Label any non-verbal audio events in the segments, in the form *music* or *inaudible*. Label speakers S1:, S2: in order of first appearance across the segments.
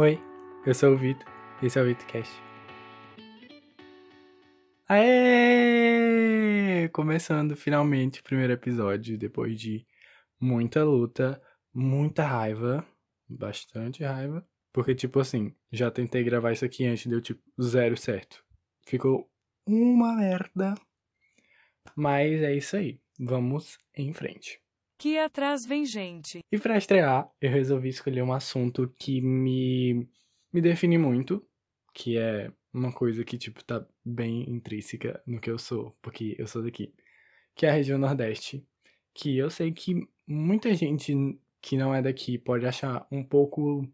S1: Oi, eu sou o Vitor, esse é o VitorCast. Aê! Começando finalmente o primeiro episódio, depois de muita luta, muita raiva, bastante raiva. Porque, tipo assim, já tentei gravar isso aqui antes, deu tipo zero certo. Ficou uma merda. Mas é isso aí, vamos em frente.
S2: Que atrás vem gente.
S1: E para estrear, eu resolvi escolher um assunto que me, me define muito, que é uma coisa que, tipo, tá bem intrínseca no que eu sou, porque eu sou daqui, que é a região Nordeste, que eu sei que muita gente que não é daqui pode achar um pouco,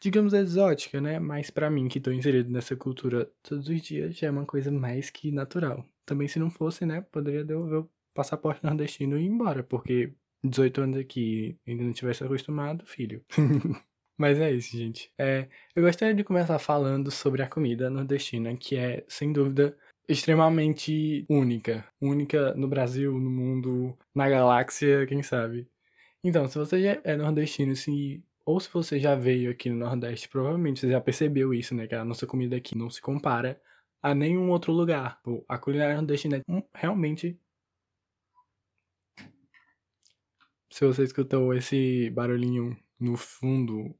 S1: digamos, exótica, né? Mas para mim, que tô inserido nessa cultura todos os dias, já é uma coisa mais que natural. Também se não fosse, né, poderia devolver passaporte nordestino e ir embora, porque 18 anos aqui ainda não tivesse acostumado, filho. *laughs* Mas é isso, gente. É, eu gostaria de começar falando sobre a comida nordestina, que é, sem dúvida, extremamente única. Única no Brasil, no mundo, na galáxia, quem sabe. Então, se você já é nordestino, se, ou se você já veio aqui no Nordeste, provavelmente você já percebeu isso, né? Que a nossa comida aqui não se compara a nenhum outro lugar. A culinária nordestina é realmente Se você escutou esse barulhinho no fundo,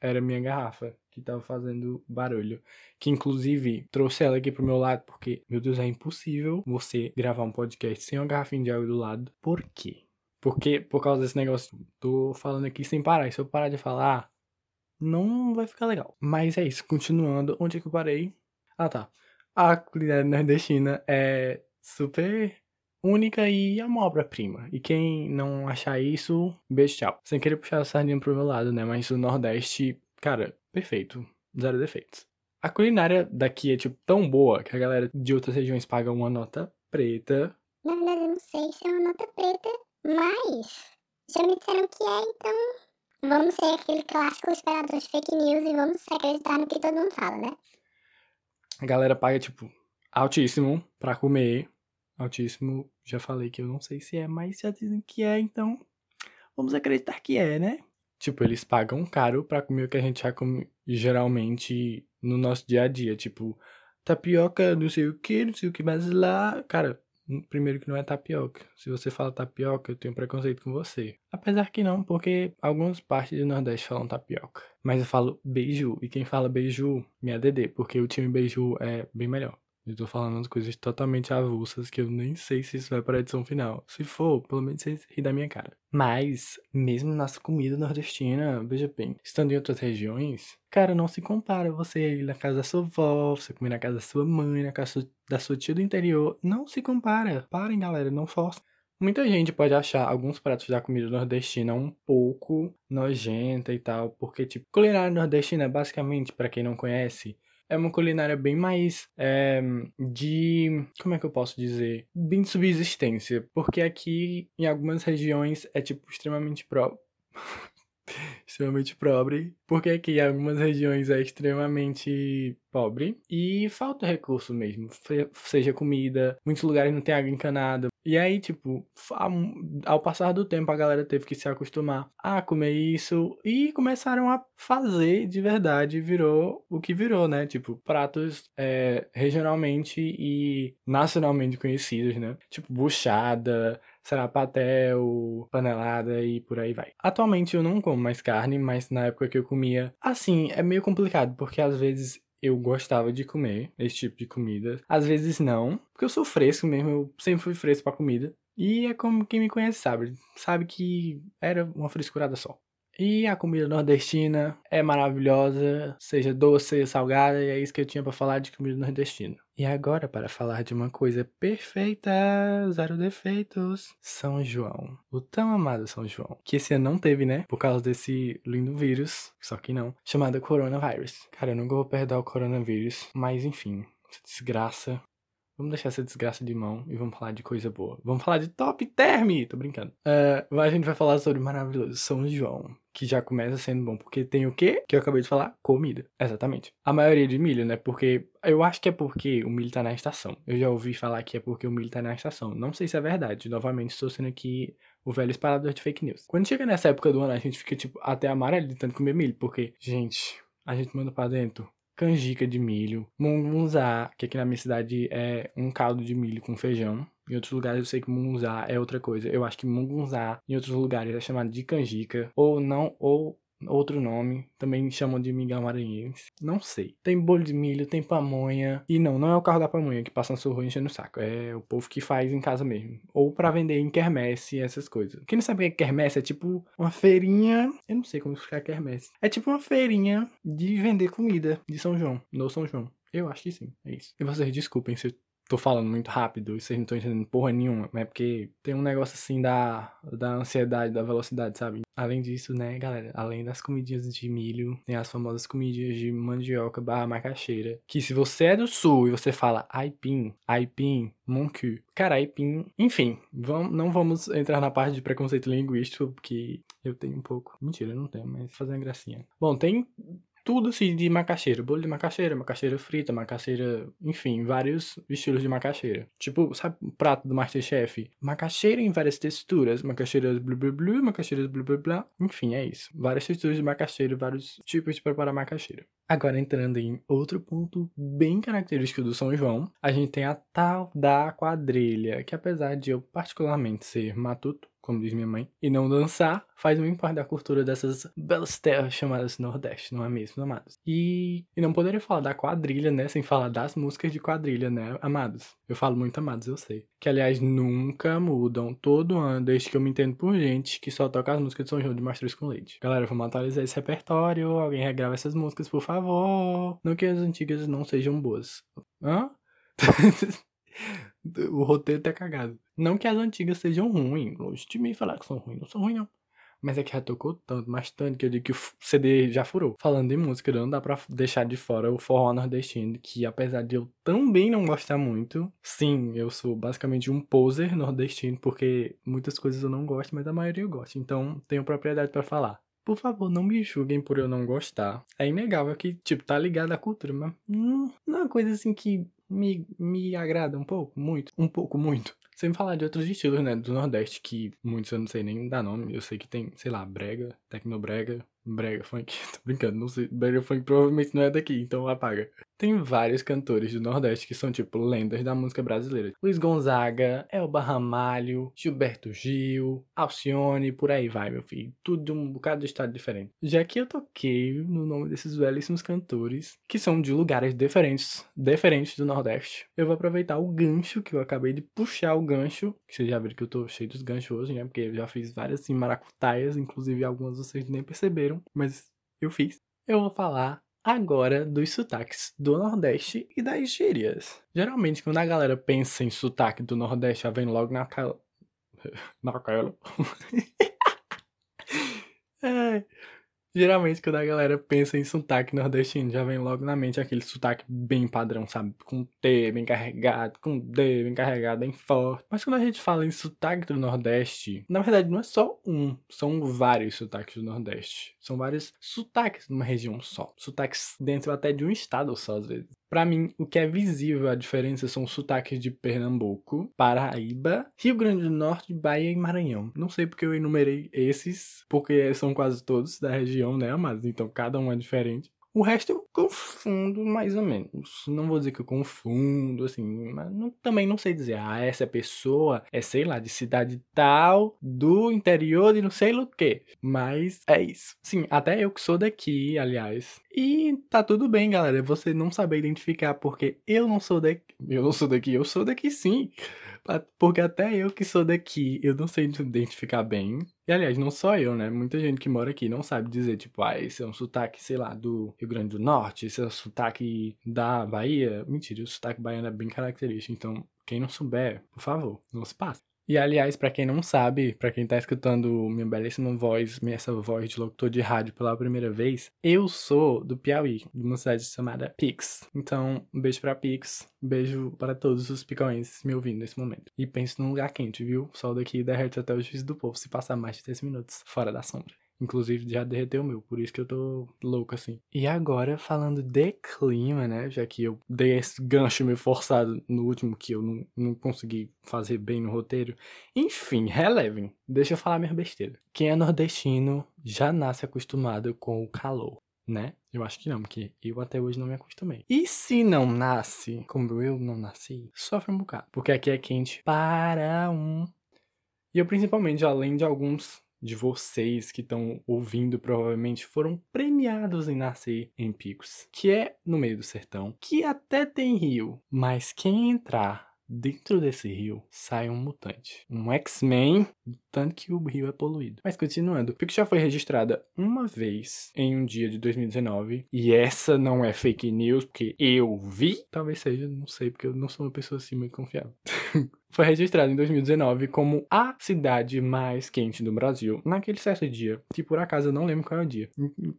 S1: era minha garrafa que tava fazendo barulho. Que inclusive trouxe ela aqui pro meu lado, porque, meu Deus, é impossível você gravar um podcast sem uma garrafinha de água do lado. Por quê? Porque, por causa desse negócio, tô falando aqui sem parar. E se eu parar de falar, não vai ficar legal. Mas é isso, continuando. Onde é que eu parei? Ah, tá. A culinária nordestina é super única e é uma obra-prima. E quem não achar isso, beijo, tchau. Sem querer puxar a sardinha pro meu lado, né? Mas o Nordeste, cara, perfeito. Zero defeitos. A culinária daqui é, tipo, tão boa que a galera de outras regiões paga uma nota preta.
S3: Na verdade, eu não sei se é uma nota preta, mas já me disseram que é, então vamos ser aquele clássico esperador de fake news e vamos acreditar no que todo mundo fala, né?
S1: A galera paga, tipo, altíssimo pra comer Altíssimo, já falei que eu não sei se é, mas já dizem que é, então vamos acreditar que é, né? Tipo, eles pagam caro pra comer o que a gente já come geralmente no nosso dia a dia. Tipo, tapioca, não sei o que, não sei o que, mas lá. Cara, primeiro que não é tapioca. Se você fala tapioca, eu tenho preconceito com você. Apesar que não, porque algumas partes do Nordeste falam tapioca. Mas eu falo beiju, e quem fala beiju, me ADD, porque o time beiju é bem melhor. Eu tô falando coisas totalmente avulsas que eu nem sei se isso vai para a edição final. Se for, pelo menos vocês ri da minha cara. Mas, mesmo nossa comida nordestina, veja bem, estando em outras regiões, cara, não se compara você ir na casa da sua avó, você comer na casa da sua mãe, na casa da sua tia do interior. Não se compara. Parem, galera, não força. Muita gente pode achar alguns pratos da comida nordestina um pouco nojenta e tal, porque, tipo, culinária nordestina, basicamente, para quem não conhece, é uma culinária bem mais é, de. Como é que eu posso dizer? Bem de subsistência. Porque aqui, em algumas regiões, é tipo extremamente pro. *laughs* extremamente pobre, porque aqui em algumas regiões é extremamente pobre e falta recurso mesmo, seja comida, muitos lugares não tem água encanada. E aí, tipo, ao passar do tempo a galera teve que se acostumar a comer isso e começaram a fazer de verdade, virou o que virou, né? Tipo, pratos é, regionalmente e nacionalmente conhecidos, né? Tipo, buchada, sarapatel, panelada e por aí vai. Atualmente eu não como mais carne, mas na época que eu comia, assim, é meio complicado, porque às vezes eu gostava de comer esse tipo de comida. Às vezes não, porque eu sou fresco mesmo, eu sempre fui fresco pra comida. E é como quem me conhece sabe, sabe que era uma frescurada só. E a comida nordestina é maravilhosa, seja doce, salgada, e é isso que eu tinha para falar de comida nordestina. E agora, para falar de uma coisa perfeita, zero defeitos, São João. O tão amado São João. Que esse ano não teve, né? Por causa desse lindo vírus, só que não, chamado coronavírus. Cara, eu nunca vou perdoar o coronavírus, mas enfim, desgraça Vamos deixar essa desgraça de mão e vamos falar de coisa boa. Vamos falar de top term! Tô brincando. Uh, a gente vai falar sobre o maravilhoso São João. Que já começa sendo bom. Porque tem o quê? Que eu acabei de falar? Comida. Exatamente. A maioria de milho, né? Porque. Eu acho que é porque o milho tá na estação. Eu já ouvi falar que é porque o milho tá na estação. Não sei se é verdade. Novamente, estou sendo aqui o velho esparador de fake news. Quando chega nessa época do ano, a gente fica, tipo, até amarelo de tanto comer milho. Porque, gente, a gente manda pra dentro canjica de milho, mungunzá, que aqui na minha cidade é um caldo de milho com feijão. Em outros lugares eu sei que mungunzá é outra coisa. Eu acho que mungunzá em outros lugares é chamado de canjica ou não ou outro nome, também chamam de mingau maranhense, não sei. Tem bolo de milho, tem pamonha, e não, não é o carro da pamonha que passa na sua rua enchendo o saco, é o povo que faz em casa mesmo. Ou para vender em quermesse essas coisas. Quem não sabe o que é quermesse, é tipo uma feirinha, eu não sei como explicar quermesse. É tipo uma feirinha de vender comida de São João, no São João. Eu acho que sim, é isso. E vocês desculpem se eu tô falando muito rápido e vocês não estão entendendo porra nenhuma, é porque tem um negócio assim da, da ansiedade, da velocidade, sabe? Além disso, né, galera, além das comidinhas de milho, tem as famosas comidinhas de mandioca barra macaxeira, que se você é do sul e você fala aipim, aipim, moncu, cara, aipim, enfim, vamos, não vamos entrar na parte de preconceito linguístico, porque eu tenho um pouco. Mentira, eu não tenho, mas fazer uma gracinha. Bom, tem tudo assim de macaxeira. Bolo de macaxeira, macaxeira frita, macaxeira, enfim, vários estilos de macaxeira. Tipo, sabe o prato do Masterchef? Macaxeira em várias texturas. Macaxeiras blu blu blu, macaxeiras blu blu blu. Enfim, é isso. Várias texturas de macaxeira, vários tipos de preparar macaxeira. Agora entrando em outro ponto bem característico do São João, a gente tem a tal da quadrilha, que apesar de eu particularmente ser matuto, como diz minha mãe, e não dançar, faz muito parte da cultura dessas belas terras chamadas Nordeste, não é mesmo, amados? E, e não poderia falar da quadrilha, né, sem falar das músicas de quadrilha, né, amados? Eu falo muito amados, eu sei. Que, aliás, nunca mudam todo ano, desde que eu me entendo por gente que só toca as músicas de São João de Mastruz com Leite. Galera, vamos atualizar esse repertório, alguém regrava essas músicas, por favor. Não que as antigas não sejam boas. Hã? *laughs* *laughs* o roteiro tá cagado. Não que as antigas sejam ruins, longe de mim falar que são ruins, não são ruins não. Mas é que já tocou tanto, mas tanto que eu digo que o CD já furou. Falando em música, não dá pra deixar de fora o forró nordestino, que apesar de eu também não gostar muito, sim, eu sou basicamente um poser nordestino, porque muitas coisas eu não gosto, mas a maioria eu gosto. Então, tenho propriedade para falar. Por favor, não me julguem por eu não gostar. É inegável que, tipo, tá ligado à cultura, mas hum, não é uma coisa assim que me, me agrada um pouco, muito, um pouco, muito. Sem falar de outros estilos, né, do Nordeste, que muitos eu não sei nem dar nome. Eu sei que tem, sei lá, brega, tecnobrega, brega funk. *laughs* Tô brincando, não sei. Brega funk provavelmente não é daqui, então apaga. Tem vários cantores do Nordeste que são, tipo, lendas da música brasileira. Luiz Gonzaga, Elba Ramalho, Gilberto Gil, Alcione, por aí vai, meu filho. Tudo de um bocado de estado diferente. Já que eu toquei no nome desses belíssimos cantores, que são de lugares diferentes, diferentes do Nordeste, eu vou aproveitar o gancho que eu acabei de puxar o gancho, que vocês já viram que eu tô cheio dos ganchos hoje, né? Porque eu já fiz várias, assim, maracutaias, inclusive algumas vocês nem perceberam, mas eu fiz. Eu vou falar agora dos sotaques do Nordeste e das gírias. Geralmente, quando a galera pensa em sotaque do Nordeste, já vem logo naquela. *laughs* naquela. *laughs* é. Geralmente, quando a galera pensa em sotaque nordestino, já vem logo na mente aquele sotaque bem padrão, sabe? Com T bem carregado, com D bem carregado, bem forte. Mas quando a gente fala em sotaque do Nordeste, na verdade não é só um, são vários sotaques do Nordeste. São vários sotaques numa região só. Sotaques dentro até de um estado só, às vezes. Para mim, o que é visível a diferença são os sotaques de Pernambuco, Paraíba, Rio Grande do Norte, Bahia e Maranhão. Não sei porque eu enumerei esses, porque são quase todos da região, né, mas então cada um é diferente. O resto eu confundo mais ou menos. Não vou dizer que eu confundo, assim, mas não, também não sei dizer, ah, essa pessoa é, sei lá, de cidade tal, do interior de não sei o que. Mas é isso. Sim, até eu que sou daqui, aliás. E tá tudo bem, galera. Você não saber identificar porque eu não sou daqui. Eu não sou daqui, eu sou daqui sim. Porque até eu que sou daqui, eu não sei identificar bem. E aliás, não só eu, né? Muita gente que mora aqui não sabe dizer, tipo, ah, esse é um sotaque, sei lá, do Rio Grande do Norte, esse é um sotaque da Bahia. Mentira, o sotaque baiano é bem característico. Então, quem não souber, por favor, não se passe. E aliás, para quem não sabe, para quem tá escutando minha belíssima voz, minha essa voz de locutor de rádio pela primeira vez, eu sou do Piauí, de uma cidade chamada Pix. Então, um beijo para Pix, beijo para todos os piauienses me ouvindo nesse momento. E pense num lugar quente, viu? O sol daqui derrete até o juízo do povo se passar mais de 10 minutos fora da sombra. Inclusive já derreteu o meu, por isso que eu tô louco assim. E agora, falando de clima, né? Já que eu dei esse gancho meio forçado no último que eu não, não consegui fazer bem no roteiro. Enfim, relevem. Deixa eu falar minha besteira. Quem é nordestino já nasce acostumado com o calor. né? Eu acho que não, porque eu até hoje não me acostumei. E se não nasce, como eu não nasci, sofre um bocado. Porque aqui é quente para um. E eu, principalmente, além de alguns de vocês que estão ouvindo provavelmente foram premiados em nascer em Picos, que é no meio do sertão, que até tem rio, mas quem entrar dentro desse rio sai um mutante, um X-Men, tanto que o rio é poluído. Mas continuando, Picos já foi registrada uma vez em um dia de 2019 e essa não é fake news porque eu vi, talvez seja, não sei porque eu não sou uma pessoa assim muito confiável. *laughs* foi registrado em 2019 como a cidade mais quente do Brasil naquele certo dia, que por acaso eu não lembro qual é o dia.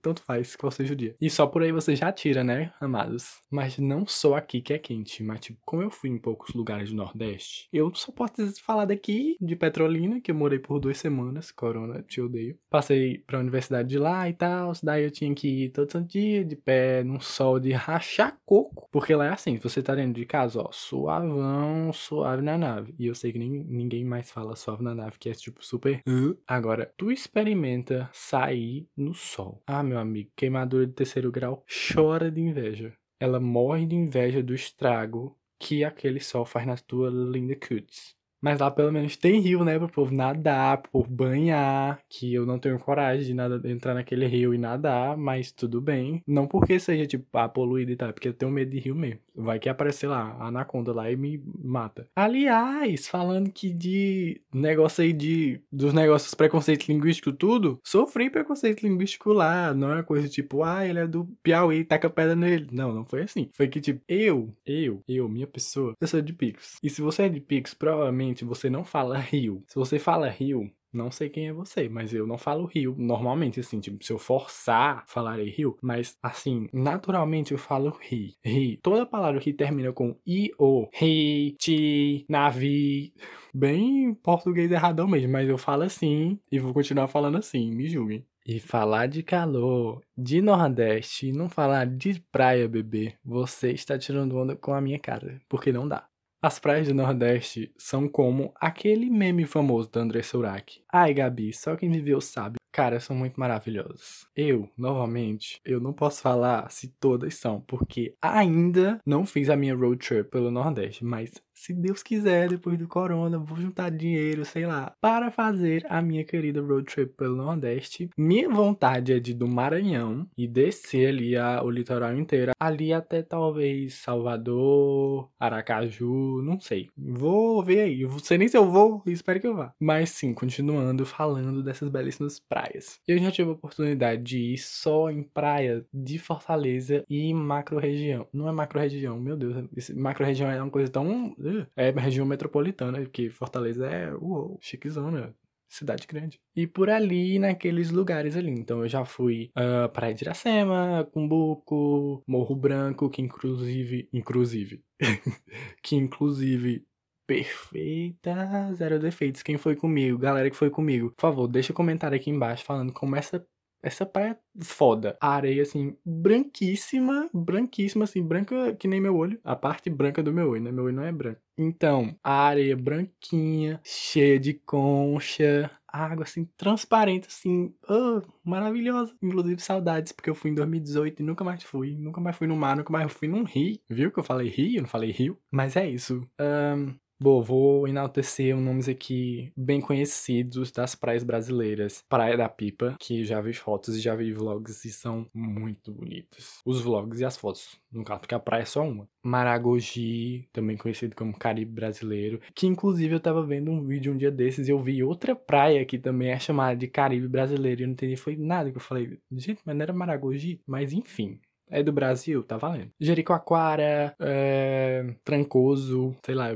S1: Tanto faz qual seja o dia. E só por aí você já tira, né, amados? Mas não só aqui que é quente, mas tipo, como eu fui em poucos lugares do Nordeste, eu só posso falar daqui, de Petrolina, que eu morei por duas semanas, Corona, te odeio. Passei pra universidade de lá e tal, daí eu tinha que ir todo santo dia, de pé, num sol de rachar coco, porque lá é assim, você tá dentro de casa, ó, suavão, suave na nave nave. E eu sei que nem, ninguém mais fala suave na nave, que é tipo super. Agora, tu experimenta sair no sol. Ah, meu amigo, queimadura de terceiro grau chora de inveja. Ela morre de inveja do estrago que aquele sol faz na tua linda cuts. Mas lá pelo menos tem rio, né? Pro povo nadar, pro povo banhar. Que eu não tenho coragem de nada, entrar naquele rio e nadar, mas tudo bem. Não porque seja, tipo, ah, poluído e tal, é porque eu tenho medo de rio mesmo. Vai que aparecer lá, a anaconda lá e me mata. Aliás, falando que de negócio aí de. dos negócios preconceito linguístico, tudo, sofri preconceito linguístico lá. Não é coisa tipo, ah, ele é do Piauí, taca pedra nele. Não, não foi assim. Foi que, tipo, eu, eu, eu, minha pessoa, eu sou de Picos. E se você é de Picos, provavelmente você não fala Rio. Se você fala Rio, não sei quem é você, mas eu não falo Rio normalmente, assim, tipo, se eu forçar, falarei Rio, mas assim, naturalmente eu falo Ri. Ri. Toda palavra que termina com I, O, Ri, Ti, Navi, bem português erradão mesmo, mas eu falo assim e vou continuar falando assim, me julguem. E falar de calor, de Nordeste não falar de praia, bebê, você está tirando onda com a minha cara, porque não dá. As praias do Nordeste são como aquele meme famoso da André Surak. Ai, Gabi, só quem viveu sabe. Cara, são muito maravilhosas. Eu, novamente, eu não posso falar se todas são, porque ainda não fiz a minha road trip pelo Nordeste, mas se Deus quiser, depois do corona, vou juntar dinheiro, sei lá, para fazer a minha querida road trip pelo Nordeste. Minha vontade é de ir do Maranhão e descer ali a, o litoral inteiro, ali até talvez Salvador, Aracaju, não sei. Vou ver aí, não sei nem se eu vou, espero que eu vá. Mas sim, continuando falando dessas belíssimas praias. Eu já tive a oportunidade de ir só em praia de Fortaleza e macro região. Não é macro região, meu Deus, macro região é uma coisa tão é região metropolitana, porque Fortaleza é, uou, chiquezona, cidade grande. E por ali, naqueles lugares ali. Então eu já fui uh, Praia de Iracema, Cumbuco, Morro Branco, que inclusive, inclusive, *laughs* que inclusive perfeita, zero defeitos. Quem foi comigo, galera que foi comigo, por favor, deixa um comentário aqui embaixo falando como essa essa praia é foda. A areia, assim, branquíssima, branquíssima, assim, branca que nem meu olho. A parte branca do meu olho, né? Meu olho não é branco. Então, a areia branquinha, cheia de concha, água, assim, transparente, assim, oh, maravilhosa. Inclusive, saudades, porque eu fui em 2018 e nunca mais fui. Nunca mais fui no mar, nunca mais fui num rio. Viu que eu falei rio? Eu não falei rio. Mas é isso. Um, Bom, vou enaltecer nomes aqui bem conhecidos das praias brasileiras. Praia da Pipa, que já vi fotos e já vi vlogs e são muito bonitos. Os vlogs e as fotos, no caso, porque a praia é só uma. Maragogi, também conhecido como Caribe Brasileiro, que inclusive eu tava vendo um vídeo um dia desses e eu vi outra praia que também é chamada de Caribe Brasileiro e eu não entendi foi nada que eu falei. Gente, mas não era Maragogi? Mas enfim, é do Brasil, tá valendo. Jericoacoara, é, Trancoso, sei lá,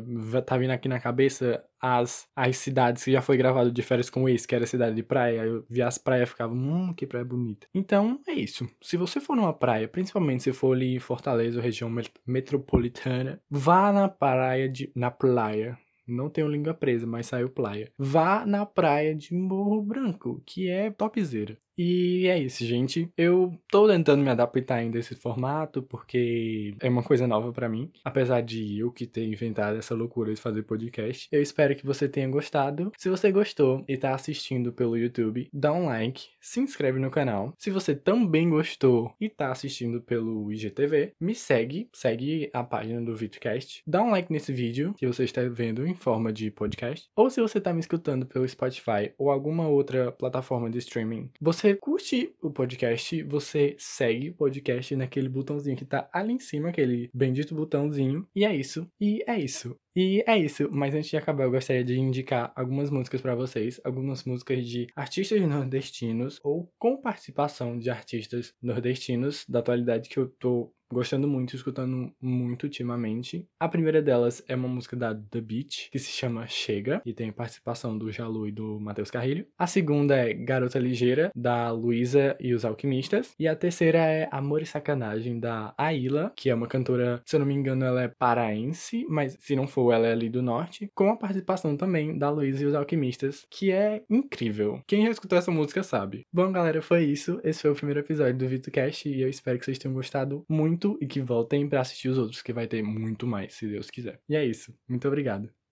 S1: tá vindo aqui na cabeça as, as cidades que já foi gravado de férias com esse, que era cidade de praia. Eu vi as praias e ficava, hum, que praia bonita. Então, é isso. Se você for numa praia, principalmente se for ali em Fortaleza, região metropolitana, vá na praia de. na praia não tenho língua presa, mas saiu praia. Vá na praia de Morro Branco, que é topzera. E é isso, gente. Eu tô tentando me adaptar ainda a esse formato, porque é uma coisa nova para mim. Apesar de eu que ter inventado essa loucura de fazer podcast. Eu espero que você tenha gostado. Se você gostou e tá assistindo pelo YouTube, dá um like, se inscreve no canal. Se você também gostou e tá assistindo pelo IGTV, me segue, segue a página do VitoCast. Dá um like nesse vídeo que você está vendo em forma de podcast. Ou se você tá me escutando pelo Spotify ou alguma outra plataforma de streaming, você você curte o podcast, você segue o podcast naquele botãozinho que tá ali em cima, aquele bendito botãozinho. E é isso. E é isso. E é isso, mas antes de acabar, eu gostaria de indicar algumas músicas para vocês, algumas músicas de artistas nordestinos ou com participação de artistas nordestinos da atualidade que eu tô gostando muito, escutando muito ultimamente. A primeira delas é uma música da The Beach, que se chama Chega, e tem participação do Jalu e do Matheus Carrilho. A segunda é Garota Ligeira, da Luísa e os Alquimistas. E a terceira é Amor e Sacanagem, da Aila, que é uma cantora, se eu não me engano, ela é paraense, mas se não for, ela é ali do norte, com a participação também da Luísa e os Alquimistas, que é incrível. Quem já escutou essa música sabe. Bom, galera, foi isso. Esse foi o primeiro episódio do VitoCast e eu espero que vocês tenham gostado muito e que voltem para assistir os outros, que vai ter muito mais, se Deus quiser. E é isso. Muito obrigado.